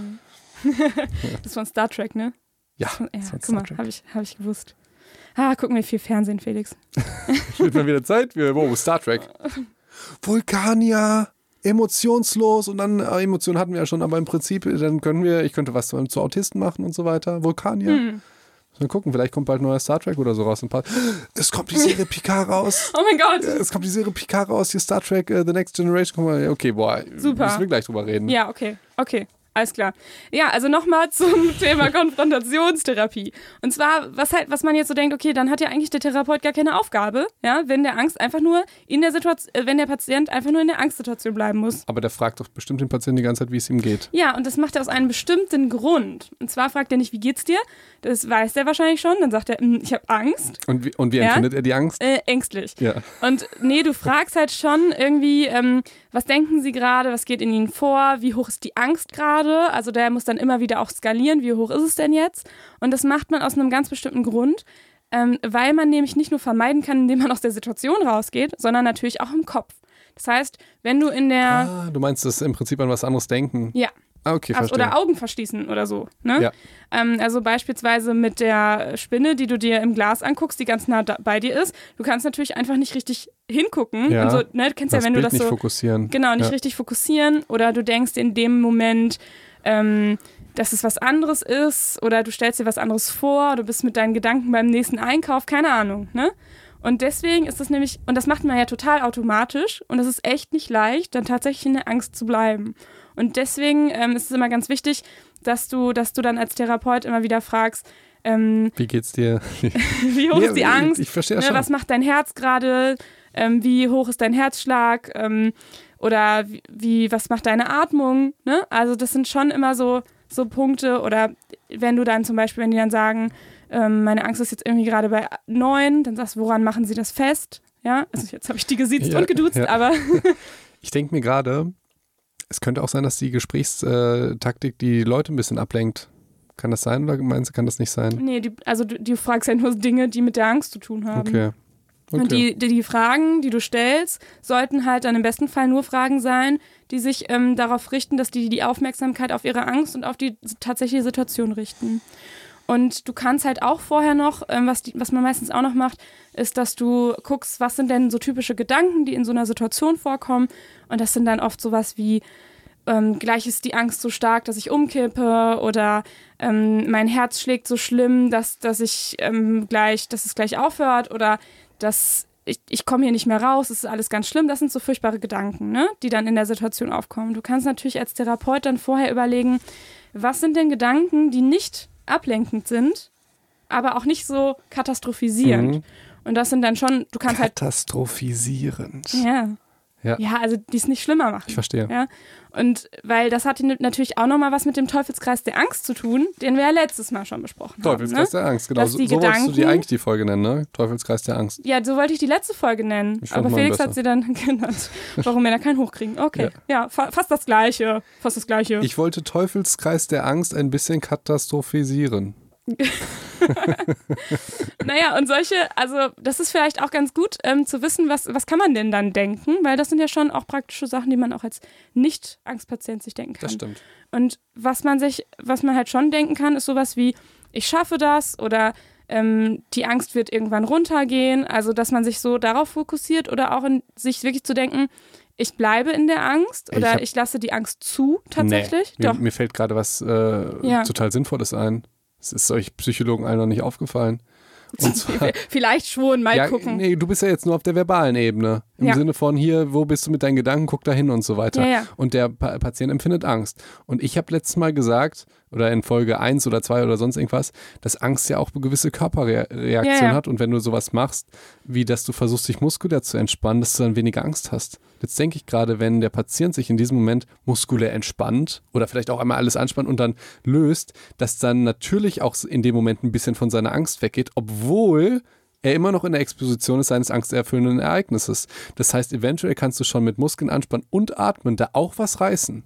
Das ist von Star Trek, ne? Ja, Ja, guck mal, habe ich, hab ich gewusst. Ah, gucken wir viel Fernsehen, Felix. Wird mal wieder Zeit für wow, Star Trek. Vulkanier, emotionslos und dann äh, Emotionen hatten wir ja schon, aber im Prinzip, äh, dann können wir, ich könnte was zu, zu Autisten machen und so weiter. Vulkanier. Hm. Mal gucken, vielleicht kommt bald neuer Star Trek oder so raus. Ein paar, es kommt die Serie Picard raus. Oh mein Gott! Es kommt die Serie Picard raus, hier Star Trek, äh, The Next Generation. Okay, boah, Super. müssen wir gleich drüber reden. Ja, okay, okay. Alles klar. Ja, also nochmal zum Thema Konfrontationstherapie. Und zwar, was halt, was man jetzt so denkt, okay, dann hat ja eigentlich der Therapeut gar keine Aufgabe, ja, wenn der Angst einfach nur in der Situation, äh, wenn der Patient einfach nur in der Angstsituation bleiben muss. Aber der fragt doch bestimmt den Patienten die ganze Zeit, wie es ihm geht. Ja, und das macht er aus einem bestimmten Grund. Und zwar fragt er nicht, wie geht's dir? Das weiß der wahrscheinlich schon. Dann sagt er, "Hm, ich habe Angst, Und wie, und wie Ja? empfindet er die Angst? äh, ängstlich. Ja. Und nee, du fragst halt schon irgendwie, ähm, was denken sie gerade, was geht in ihnen vor, wie hoch ist die Angst gerade? Also der muss dann immer wieder auch skalieren, wie hoch ist es denn jetzt? Und das macht man aus einem ganz bestimmten Grund, ähm, weil man nämlich nicht nur vermeiden kann, indem man aus der Situation rausgeht, sondern natürlich auch im Kopf. Das heißt, wenn du in der Ah, du meinst das im Prinzip an was anderes denken? Ja. Ah, okay, Hast- verstehe. oder Augen verschließen oder so. Ne? Ja. Ähm, also beispielsweise mit der Spinne, die du dir im Glas anguckst, die ganz nah bei dir ist. Du kannst natürlich einfach nicht richtig hingucken. Ja. Und so, ne? Du kennst ja, das wenn du Bild das nicht so fokussieren. genau nicht ja. richtig fokussieren oder du denkst in dem Moment, ähm, dass es was anderes ist oder du stellst dir was anderes vor, du bist mit deinen Gedanken beim nächsten Einkauf, keine Ahnung, ne? Und deswegen ist das nämlich, und das macht man ja total automatisch und es ist echt nicht leicht, dann tatsächlich in der Angst zu bleiben. Und deswegen ähm, ist es immer ganz wichtig, dass du, dass du dann als Therapeut immer wieder fragst, ähm, Wie geht's dir? wie hoch Nee, ist die Angst? Ich, ich verstehe Ne, schon. was macht dein Herz gerade? Ähm, wie hoch ist dein Herzschlag? Ähm, oder wie, wie, was macht deine Atmung? Ne? Also das sind schon immer so, so Punkte. Oder wenn du dann zum Beispiel, wenn die dann sagen, ähm, meine Angst ist jetzt irgendwie gerade bei neun, dann sagst du, woran machen sie das fest? Ja, also jetzt habe ich die gesiezt Ja, und geduzt, ja. aber Ich denke mir gerade, es könnte auch sein, dass die Gesprächstaktik die Leute ein bisschen ablenkt. Kann das sein oder meinst du, kann das nicht sein? nee, die, also du, du fragst ja nur Dinge, die mit der Angst zu tun haben. Okay. okay. Und die, die, die Fragen, die du stellst, sollten halt dann im besten Fall nur Fragen sein, die sich ähm, darauf richten, dass die die Aufmerksamkeit auf ihre Angst und auf die tatsächliche Situation richten. Und du kannst halt auch vorher noch, ähm, was, die, was man meistens auch noch macht, ist, dass du guckst, was sind denn so typische Gedanken, die in so einer Situation vorkommen. Und das sind dann oft sowas wie, ähm, gleich ist die Angst so stark, dass ich umkippe oder ähm, mein Herz schlägt so schlimm, dass, dass ich ähm, gleich, dass es gleich aufhört oder dass ich, ich komme hier nicht mehr raus, es ist alles ganz schlimm. Das sind so furchtbare Gedanken, ne, die dann in der Situation aufkommen. Du kannst natürlich als Therapeut dann vorher überlegen, was sind denn Gedanken, die nicht ablenkend sind, aber auch nicht so katastrophisierend. Mhm. Und das sind dann schon, du kannst halt, Katastrophisierend. ja. Ja. Ja, also die es nicht schlimmer machen. Ich verstehe. Ja. Und weil das hat natürlich auch nochmal was mit dem Teufelskreis der Angst zu tun, den wir ja letztes Mal schon besprochen Teufelskreis haben. Ne? der Angst, genau. Dass So, so wolltest du die Gedanken- eigentlich die Folge nennen, ne? Teufelskreis der Angst. Ja, so wollte ich die letzte Folge nennen. Aber Felix besser. hat sie dann genannt. Warum wir da keinen hochkriegen. Okay. Ja, fa fast das Gleiche. Fast das Gleiche. Ich wollte Teufelskreis der Angst ein bisschen katastrophisieren. Naja, und solche, also das ist vielleicht auch ganz gut ähm, zu wissen, was, was kann man denn dann denken, weil das sind ja schon auch praktische Sachen, die man auch als Nicht-Angstpatient sich denken kann. Das stimmt. Und was man sich, was man halt schon denken kann, ist sowas wie, ich schaffe das oder ähm, die Angst wird irgendwann runtergehen. Also, dass man sich so darauf fokussiert oder auch in sich wirklich zu denken, ich bleibe in der Angst Ich oder hab- ich, lasse die Angst zu tatsächlich. Nee, mir, mir fällt gerade was äh, Ja. total Sinnvolles ein. Es ist euch Psychologen allen noch nicht aufgefallen. Zwar, Vielleicht schon, mal ja, gucken. nee, du bist ja jetzt nur auf der verbalen Ebene. Im Ja. Sinne von hier, wo bist du mit deinen Gedanken, guck da hin und so weiter. Ja, ja. Und der pa Patient empfindet Angst. Und ich habe letztes Mal gesagt, oder in Folge 1 oder 2 oder sonst irgendwas, dass Angst ja auch eine gewisse Körperreaktion Ja, ja. hat. Und wenn du sowas machst, wie dass du versuchst, dich muskulär zu entspannen, dass du dann weniger Angst hast. Jetzt denke ich gerade, wenn der Patient sich in diesem Moment muskulär entspannt oder vielleicht auch einmal alles anspannt und dann löst, dass dann natürlich auch in dem Moment ein bisschen von seiner Angst weggeht, obwohl er immer noch in der Exposition ist seines angsterfüllenden Ereignisses. Das heißt, eventuell kannst du schon mit Muskeln anspannen und atmen da auch was reißen.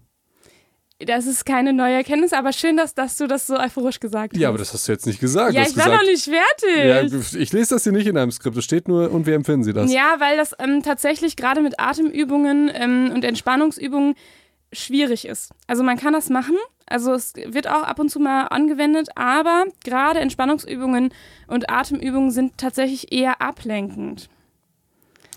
Das ist keine neue Erkenntnis, aber schön, dass, dass du das so euphorisch gesagt hast. Ja, aber das hast du jetzt nicht gesagt. ja ich war noch gesagt, nicht fertig. ja, ich lese das hier nicht in einem Skript. Es steht nur, und wie empfinden Sie das? Ja, weil das ähm, tatsächlich gerade mit Atemübungen ähm, und Entspannungsübungen schwierig ist. Also man kann das machen, also es wird auch ab und zu mal angewendet, aber gerade Entspannungsübungen und Atemübungen sind tatsächlich eher ablenkend.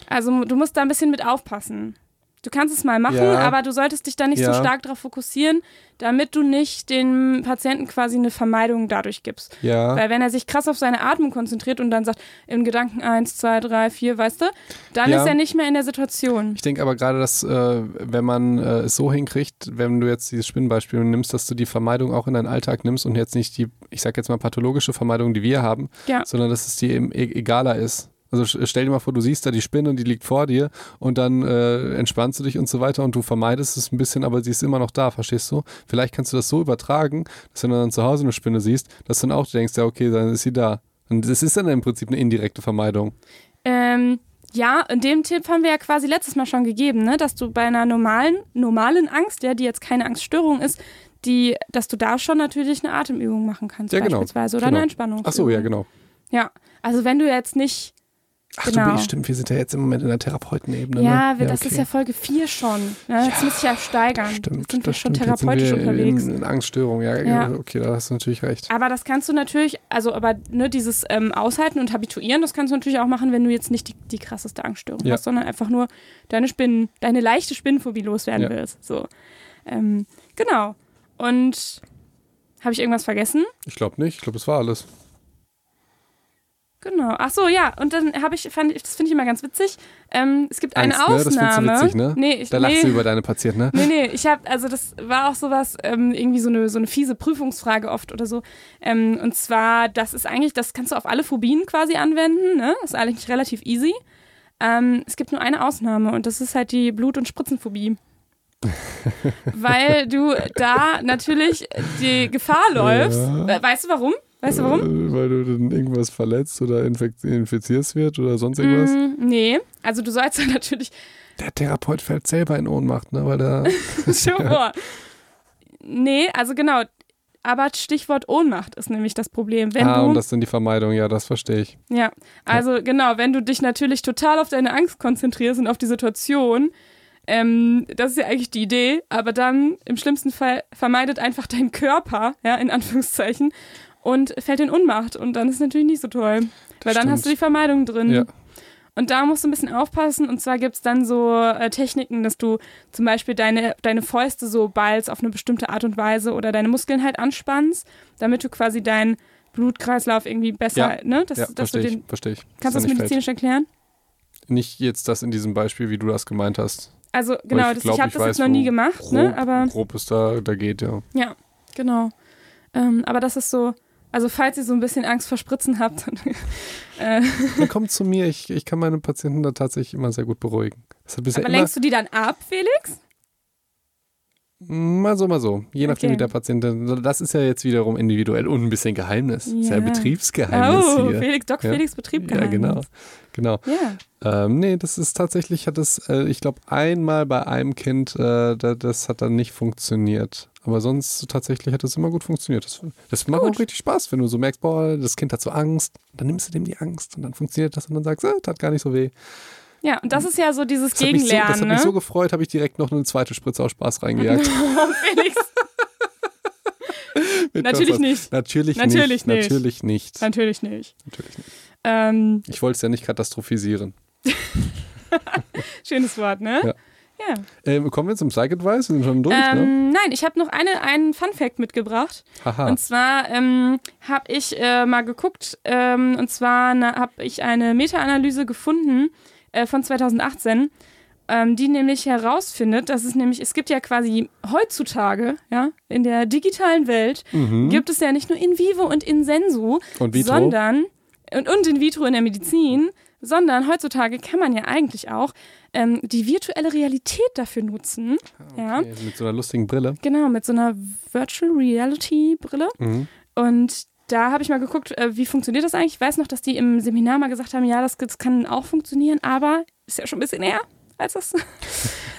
Also du musst da ein bisschen mit aufpassen. Du kannst es mal machen, Ja. aber du solltest dich da nicht Ja. so stark darauf fokussieren, damit du nicht dem Patienten quasi eine Vermeidung dadurch gibst. Ja. Weil wenn er sich krass auf seine Atmung konzentriert und dann sagt, in Gedanken eins, zwei, drei, vier, weißt du, dann ist er nicht mehr in der Situation. Ich denke aber gerade, dass äh, wenn man äh, es so hinkriegt, wenn du jetzt dieses Spinnenbeispiel nimmst, dass du die Vermeidung auch in deinen Alltag nimmst und jetzt nicht die, ich sag jetzt mal pathologische Vermeidung, die wir haben, sondern dass es dir eben e egaler ist. Also stell dir mal vor, du siehst da die Spinne, die liegt vor dir und dann äh, entspannst du dich und so weiter und du vermeidest es ein bisschen, aber sie ist immer noch da, verstehst du? Vielleicht kannst du das so übertragen, dass wenn du dann zu Hause eine Spinne siehst, dass du dann auch denkst, ja okay, dann ist sie da. Und das ist dann im Prinzip eine indirekte Vermeidung. Ähm, ja, und dem Tipp haben wir ja quasi letztes Mal schon gegeben, ne? dass du bei einer normalen, normalen Angst, ja, die jetzt keine Angststörung ist, die, dass du da schon natürlich eine Atemübung machen kannst, Ja, genau. beispielsweise, oder Genau. eine Entspannung. Ach so, ja genau. Ja, also wenn du jetzt nicht, Ach Genau. du, stimmt, wir sind ja jetzt im Moment in der Therapeutenebene. ja, ne? wir, das okay. ist ja Folge 4 schon. Ne? Jetzt muss ich ja steigern. Stimmt, Jetzt sind wir das schon stimmt. Therapeutisch unterwegs. In, in Angststörung, ja, Ja. okay, da hast du natürlich recht. Aber das kannst du natürlich, also aber ne, dieses ähm, Aushalten und Habituieren, das kannst du natürlich auch machen, wenn du jetzt nicht die, die krasseste Angststörung Ja. hast, sondern einfach nur deine Spinnen, deine leichte Spinnenphobie loswerden Ja. willst. So. Ähm, genau. Und habe ich irgendwas vergessen? Ich glaube nicht, ich glaube, das war alles. Genau. Ach so, ja. Und dann habe ich, fand ich, das finde ich immer ganz witzig. Ähm, es gibt eine Angst, ne? Das findest du Ausnahme. witzig, ne? Nee, ich, Da lachst nee. du über deine Patienten, ne? Nee, nee, ich habe, also das war auch sowas, ähm, irgendwie so eine, so eine fiese Prüfungsfrage oft oder so. Ähm, und zwar, das ist eigentlich, das kannst du auf alle Phobien quasi anwenden, ne? Das ist eigentlich relativ easy. Ähm, es gibt nur eine Ausnahme und das ist halt die Blut- und Spritzenphobie. Weil du da natürlich die Gefahr läufst. Ja. Äh, Weißt du warum? Weißt du warum? Äh, Weil du dann irgendwas verletzt oder infizierst wird oder sonst irgendwas. Mm, nee, also du sollst dann natürlich Der Therapeut fällt selber in Ohnmacht, ne? Weil der. Schon vor. Nee, also genau. Aber Stichwort Ohnmacht ist nämlich das Problem. Wenn ah, du, und das sind die Vermeidung, ja, das verstehe ich. ja, also genau, wenn du dich natürlich total auf deine Angst konzentrierst und auf die Situation, ähm, das ist ja eigentlich die Idee, aber dann im schlimmsten Fall vermeidet einfach dein Körper, ja, in Anführungszeichen, und fällt in Ohnmacht. Und dann ist es natürlich nicht so toll. Weil dann hast du die. Vermeidung drin. Ja. Und da musst du ein bisschen aufpassen. Und zwar gibt es dann so äh, Techniken, dass du zum Beispiel deine, deine Fäuste so ballst auf eine bestimmte Art und Weise oder deine Muskeln halt anspannst, damit du quasi deinen Blutkreislauf irgendwie besser, Ja. ne? Dass, ja, verstehe ich, verstehe ich. kannst du das medizinisch erklären? fällt. Nicht jetzt das in diesem Beispiel, wie du das gemeint hast. Also genau, das, glaub, ich habe das weiß, jetzt noch nie gemacht, grob, ne? Aber grob ist da, da geht, ja. ja, genau. Ähm, aber das ist so, also falls ihr so ein bisschen Angst vor Spritzen habt, dann, äh, Dann kommt zu mir, ich, ich kann meine Patienten da tatsächlich immer sehr gut beruhigen. Aber lenkst du die dann ab, Felix? Mal so, mal so. Je nachdem, Okay. wie der Patient. Das ist ja jetzt wiederum individuell und ein bisschen Geheimnis. Das ist ja. Betriebsgeheimnis Oh, hier. Felix, Doc Ja. Felix Betrieb Ja, genau. Genau. Ja. Ähm, nee, das ist tatsächlich, hat es, äh, ich glaube, einmal bei einem Kind, äh, da, das hat dann nicht funktioniert. Aber sonst tatsächlich hat es immer gut funktioniert. Das, das macht Gut. auch richtig Spaß, wenn du so merkst, boah, das Kind hat so Angst. Dann nimmst du dem die Angst und dann funktioniert das und dann sagst du, äh, tat gar nicht so weh. Ja, und das ist ja so dieses Das hat, mich so, Gegenlernen, das hat ne? mich so gefreut, habe ich direkt noch eine zweite Spritze aus Spaß reingejagt. Felix, natürlich nicht. Natürlich, Natürlich nicht. nicht. Natürlich nicht. Natürlich nicht. Natürlich nicht. Ähm, Ich wollte es ja nicht katastrophisieren. schönes Wort, ne? Ja. Ja. Ähm, kommen wir zum Psych Advice? Wir sind schon durch, ne? Ähm, nein, ich habe noch eine, einen Fun Fact mitgebracht. Haha. Und zwar ähm, habe ich äh, mal geguckt, ähm, und zwar habe ich eine Meta-Analyse gefunden äh, von 2018, ähm, die nämlich herausfindet, dass es nämlich, es gibt ja quasi heutzutage, ja, in der digitalen Welt, Mhm. gibt es ja nicht nur in vivo und in sensu, Und sondern, und, und in vitro in der Medizin, sondern heutzutage kann man ja eigentlich auch ähm, die virtuelle Realität dafür nutzen. Ja. Okay, mit so einer lustigen Brille. Genau, mit so einer Virtual Reality Brille. Mhm. Und da habe ich mal geguckt, äh, wie funktioniert das eigentlich. Ich weiß noch, dass die im Seminar mal gesagt haben, ja, das, das kann auch funktionieren, aber ist ja schon ein bisschen näher als das.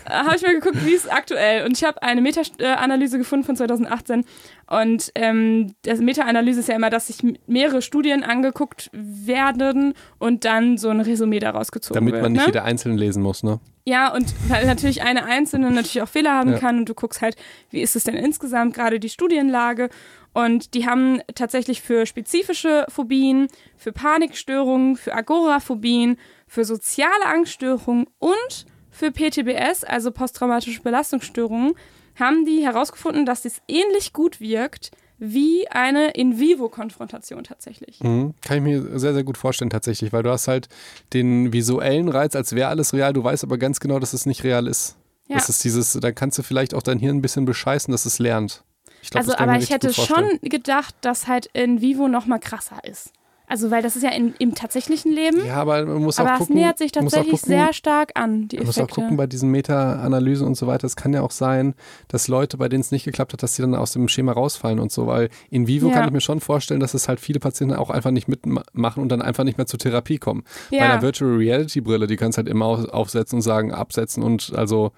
Äh, habe ich mal geguckt, wie ist es aktuell. Und ich habe eine Meta-Analyse gefunden von 2018. Und ähm, das Meta-Analyse ist ja immer, dass sich mehrere Studien angeguckt werden und dann so ein Resümee daraus gezogen Damit wird. man nicht ne? jeder einzeln lesen muss, ne? Ja, und weil natürlich eine einzelne natürlich auch Fehler haben Ja. kann und du guckst halt, wie ist es denn insgesamt gerade die Studienlage und die haben tatsächlich für spezifische Phobien, für Panikstörungen, für Agoraphobien, für soziale Angststörungen und für PTBS, also posttraumatische Belastungsstörungen, haben die herausgefunden, dass es ähnlich gut wirkt wie eine In-vivo-Konfrontation tatsächlich. Mhm. Kann ich mir sehr, sehr gut vorstellen tatsächlich, weil du hast halt den visuellen Reiz, als wäre alles real, du weißt aber ganz genau, dass es nicht real ist. Ja. Das ist dieses, da kannst du vielleicht auch dein Hirn ein bisschen bescheißen, dass es lernt. Glaub, also, aber ich hätte schon gedacht, dass halt in Vivo noch mal krasser ist. Also, weil das ist ja in, im tatsächlichen Leben, Ja, aber man muss aber auch es gucken. nähert sich man muss auch tatsächlich gucken, sehr stark an, die Man muss auch Effekte. gucken bei diesen Meta-Analysen und so weiter. Es kann ja auch sein, dass Leute, bei denen es nicht geklappt hat, dass sie dann aus dem Schema rausfallen und so. Weil in vivo Ja. kann ich mir schon vorstellen, dass es halt viele Patienten auch einfach nicht mitmachen und dann einfach nicht mehr zur Therapie kommen. Bei ja. einer Virtual Reality Brille, die kannst du halt immer auf- aufsetzen und sagen, absetzen und also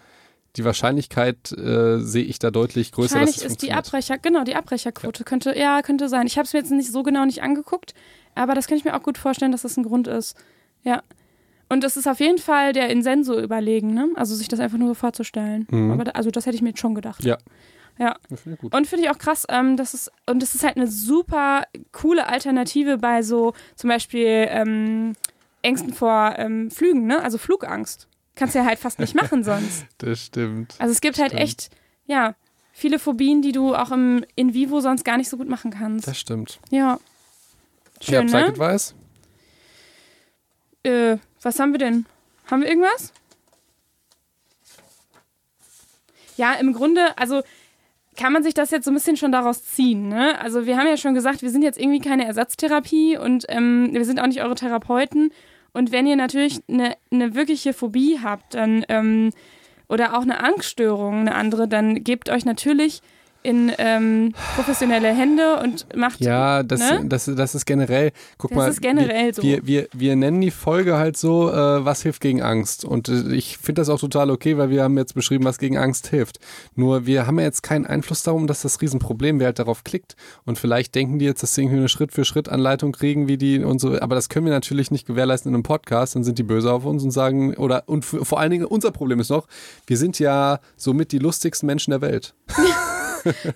die Wahrscheinlichkeit äh, sehe ich da deutlich größer, dass Wahrscheinlich es ist die. Abbrecher, genau, die Abbrecherquote könnte, ja, könnte sein. Ich habe es mir jetzt nicht so genau nicht angeguckt, aber das kann ich mir auch gut vorstellen, dass das ein Grund ist. Ja. Und es ist auf jeden Fall der Insenso überlegen, ne? Also sich das einfach nur so vorzustellen. Mhm. Aber da, also das hätte ich mir jetzt schon gedacht. Ja. Ja. Das gut. Und finde ich auch krass, ähm, das ist, und das ist halt eine super coole Alternative bei so zum Beispiel ähm, Ängsten vor ähm, Flügen, ne? Also Flugangst. Kannst du ja halt fast nicht machen sonst. Das stimmt. Also es gibt halt Stimmt. echt, ja, viele Phobien, die du auch im In Vivo sonst gar nicht so gut machen kannst. Das stimmt. ja. ja, Schön, Psych ne? Äh, was haben wir denn? Haben wir irgendwas? Ja, im Grunde, also kann man sich das jetzt so ein bisschen schon daraus ziehen. Ne? Also wir haben ja schon gesagt, wir sind jetzt irgendwie keine Ersatztherapie und ähm, wir sind auch nicht eure Therapeuten. Und wenn ihr natürlich eine, eine wirkliche Phobie habt, dann ähm, oder auch eine Angststörung, eine andere, dann gebt euch natürlich in ähm, professionelle Hände und macht. Ja, das, Ne? das, das ist generell, guck Das mal, ist generell wir, so. wir, wir, wir nennen die Folge halt so, äh, was hilft gegen Angst. Und äh, ich finde das auch total okay, weil wir haben jetzt beschrieben, was gegen Angst hilft. Nur wir haben ja jetzt keinen Einfluss darum, dass das Riesenproblem, wer halt darauf klickt. Und vielleicht denken die jetzt, dass sie irgendwie eine Schritt-für-Schritt-Anleitung kriegen, wie die und so. Aber das können wir natürlich nicht gewährleisten in einem Podcast. Dann sind die böse auf uns und sagen, oder, und vor allen Dingen unser Problem ist noch, wir sind ja somit die lustigsten Menschen der Welt.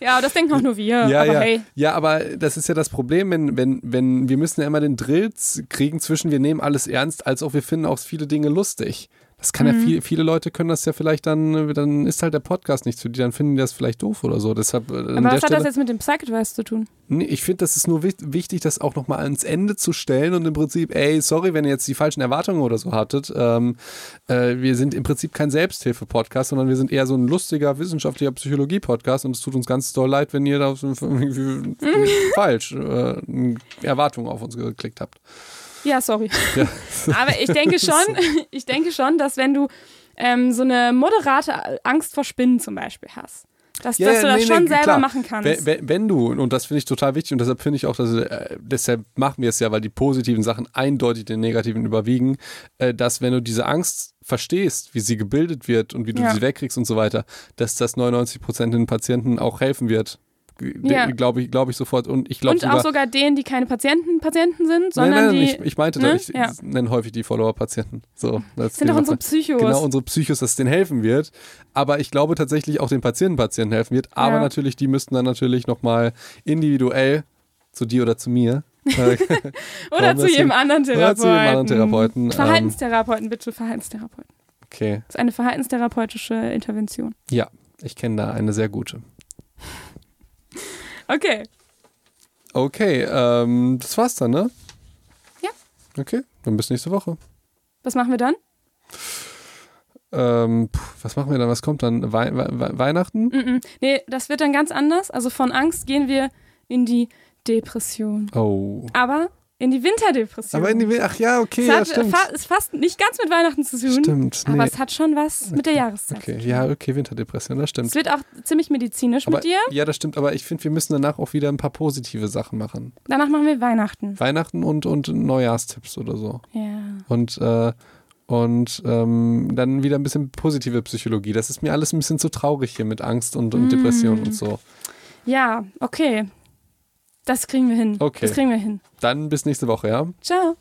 Ja, das denken auch nur wir. Ja, aber ja. hey. ja, aber das ist ja das Problem, wenn, wenn, wenn wir müssen ja immer den Drill kriegen zwischen wir nehmen alles ernst, als auch wir finden auch viele Dinge lustig. Das kann Mhm. ja viel, viele Leute können das ja vielleicht dann, dann ist halt der Podcast nichts für die, dann finden die das vielleicht doof oder so. Deshalb äh, Aber was hat Stelle, das jetzt mit dem Psych-Advice zu tun? nee, ich finde, das ist nur wich- wichtig, das auch nochmal ans Ende zu stellen und im Prinzip, ey, sorry, wenn ihr jetzt die falschen Erwartungen oder so hattet. Ähm, äh, wir sind im Prinzip kein Selbsthilfe-Podcast, sondern wir sind eher so ein lustiger wissenschaftlicher Psychologie-Podcast und es tut uns ganz doll leid, wenn ihr da so irgendwie falsch äh, Erwartungen auf uns geklickt habt. Ja, sorry. Ja. Aber ich denke schon, ich denke schon, dass wenn du ähm, so eine moderate Angst vor Spinnen zum Beispiel hast, dass, Ja, dass du ja, das nee, nee, schon selber klar. machen kannst. Wenn, wenn, wenn du, und das finde ich total wichtig und deshalb finde ich auch, dass, äh, deshalb machen wir es ja, weil die positiven Sachen eindeutig den negativen überwiegen, äh, dass wenn du diese Angst verstehst, wie sie gebildet wird und wie du Ja. sie wegkriegst und so weiter, dass das 99 Prozent den Patienten auch helfen wird. Ja. Glaube ich, glaube ich sofort. Und ich glaube Und auch sogar denen, die keine Patienten, Patienten sind, sondern nein, nein, die ich, ich meinte, ne? ich Ja. nenne häufig die Follower-Patienten. So, das sind doch unsere Psychos. Genau, unsere Psychos, dass es denen helfen wird. Aber ich glaube tatsächlich auch den Patienten-Patienten helfen wird. Aber Ja. natürlich, die müssten dann natürlich nochmal individuell zu dir oder zu mir. äh, oder zu jedem anderen oder Therapeuten. zu jedem anderen Therapeuten, ähm, Verhaltenstherapeuten, bitte Verhaltenstherapeuten. Okay. Das ist eine verhaltenstherapeutische Intervention. Ja, ich kenne da eine sehr gute. Okay. Okay, ähm, das war's dann, ne? Ja. Okay, dann bis nächste Woche. Was machen wir dann? Ähm, puh, was machen wir dann? Was kommt dann? Wei Wei Weihnachten? Mm -mm. Nee, das wird dann ganz anders. Also von Angst gehen wir in die Depression. Oh. Aber in die Winterdepression. Aber in die, ach ja, okay, es ja, hat stimmt. fa ist fast nicht ganz mit Weihnachten zu tun. Stimmt, Aber nee. es hat schon was mit der Jahreszeit. Okay, ja, okay, Winterdepression, das Es stimmt. wird auch ziemlich medizinisch Aber, mit dir. ja, das stimmt, aber ich finde, wir müssen danach auch wieder ein paar positive Sachen machen. Danach machen wir Weihnachten. Weihnachten und, und Neujahrstipps oder so. Ja. Und, äh, und ähm, dann wieder ein bisschen positive Psychologie. Das ist mir alles ein bisschen zu traurig hier mit Angst und, und Mm. Depression und so. Ja, okay. Das kriegen wir hin. Okay. Das kriegen wir hin. Dann bis nächste Woche, ja? Ciao.